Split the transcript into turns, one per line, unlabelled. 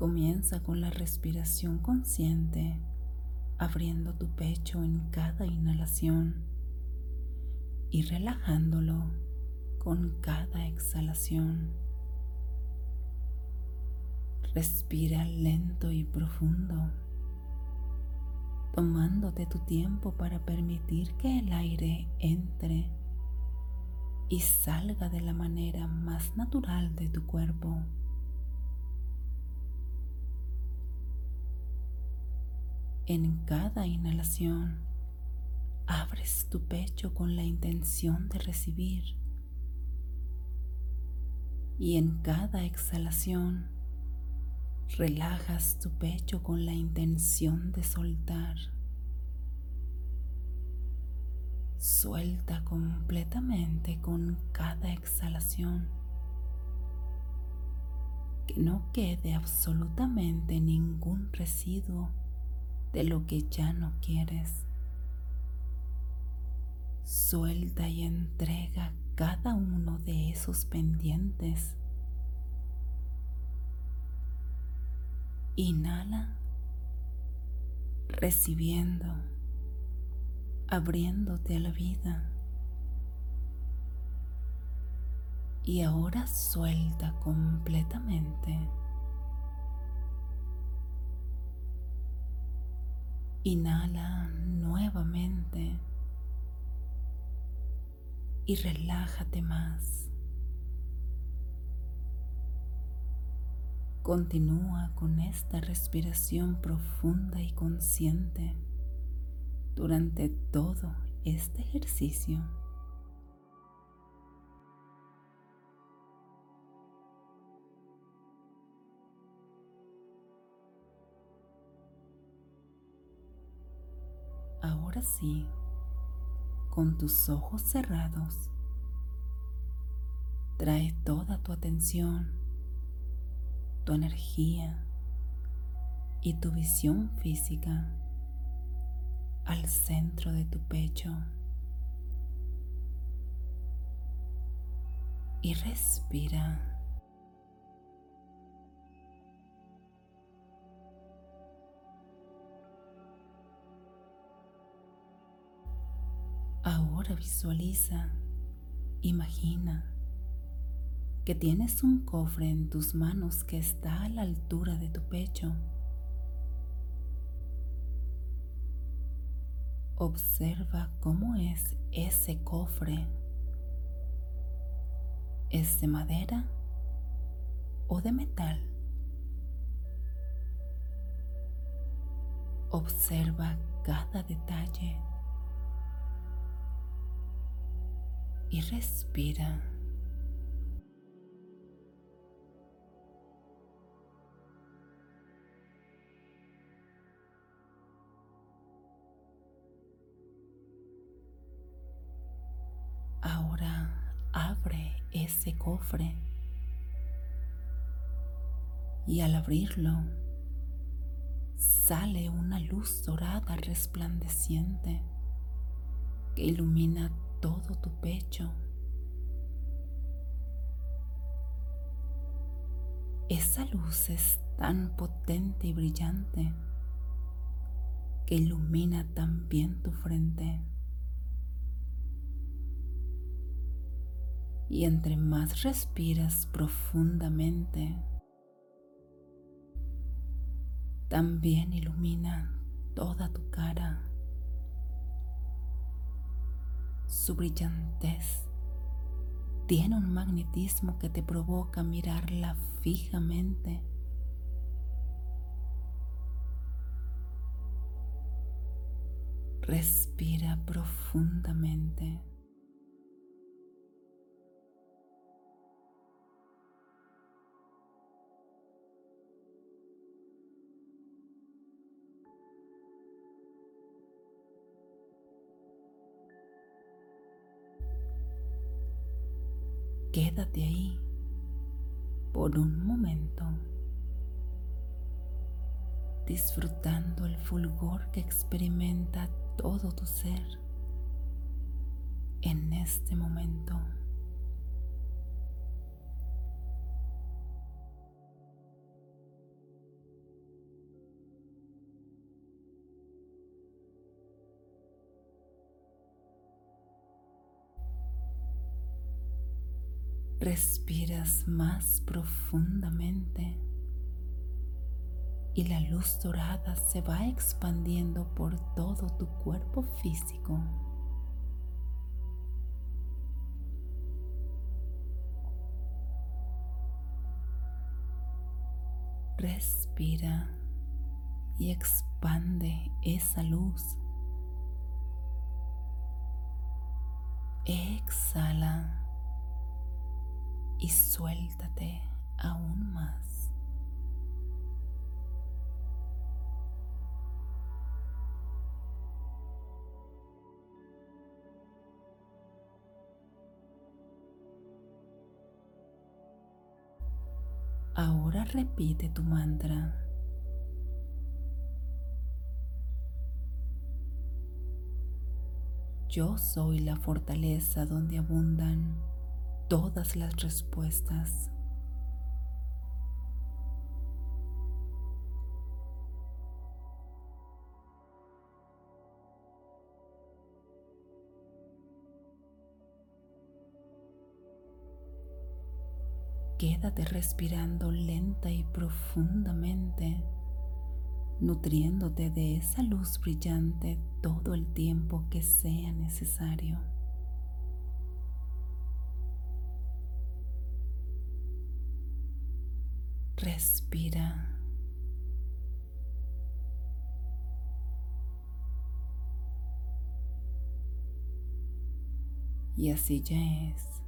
Comienza con la respiración consciente, abriendo tu pecho en cada inhalación y relajándolo con cada exhalación. Respira lento y profundo, tomándote tu tiempo para permitir que el aire entre y salga de la manera más natural de tu cuerpo. En cada inhalación, abres tu pecho con la intención de recibir y en cada exhalación relajas tu pecho con la intención de soltar. Suelta completamente con cada exhalación. Que no quede absolutamente ningún residuo de lo que ya no quieres. Suelta y entrega cada uno de esos pendientes. Inhala, recibiendo, abriéndote a la vida. Y ahora suelta completamente. Inhala nuevamente y relájate más. Continúa con esta respiración profunda y consciente durante todo este ejercicio. Ahora sí, con tus ojos cerrados, trae toda tu atención, tu energía y tu visión física al centro de tu pecho y respira. Visualiza, imagina que tienes un cofre en tus manos que está a la altura de tu pecho. Observa cómo es ese cofre. ¿Es de madera o de metal? Observa cada detalle. Y respira. Ahora abre ese cofre y al abrirlo sale una luz dorada resplandeciente que ilumina todo tu pecho. Esa luz es tan potente y brillante que ilumina también tu frente. Y entre más respiras profundamente, también ilumina toda tu cara. Su brillantez tiene un magnetismo que te provoca mirarla fijamente. Respira profundamente. Quédate ahí por un momento, disfrutando el fulgor que experimenta todo tu ser en este momento. Respiras más profundamente y la luz dorada se va expandiendo por todo tu cuerpo físico. Respira y expande esa luz. Exhala y suéltate aún más. Ahora repite tu mantra. Yo soy la fortaleza donde abundan todas las respuestas. Quédate respirando lenta y profundamente, nutriéndote de esa luz brillante todo el tiempo que sea necesario. Respira. Y así ya es.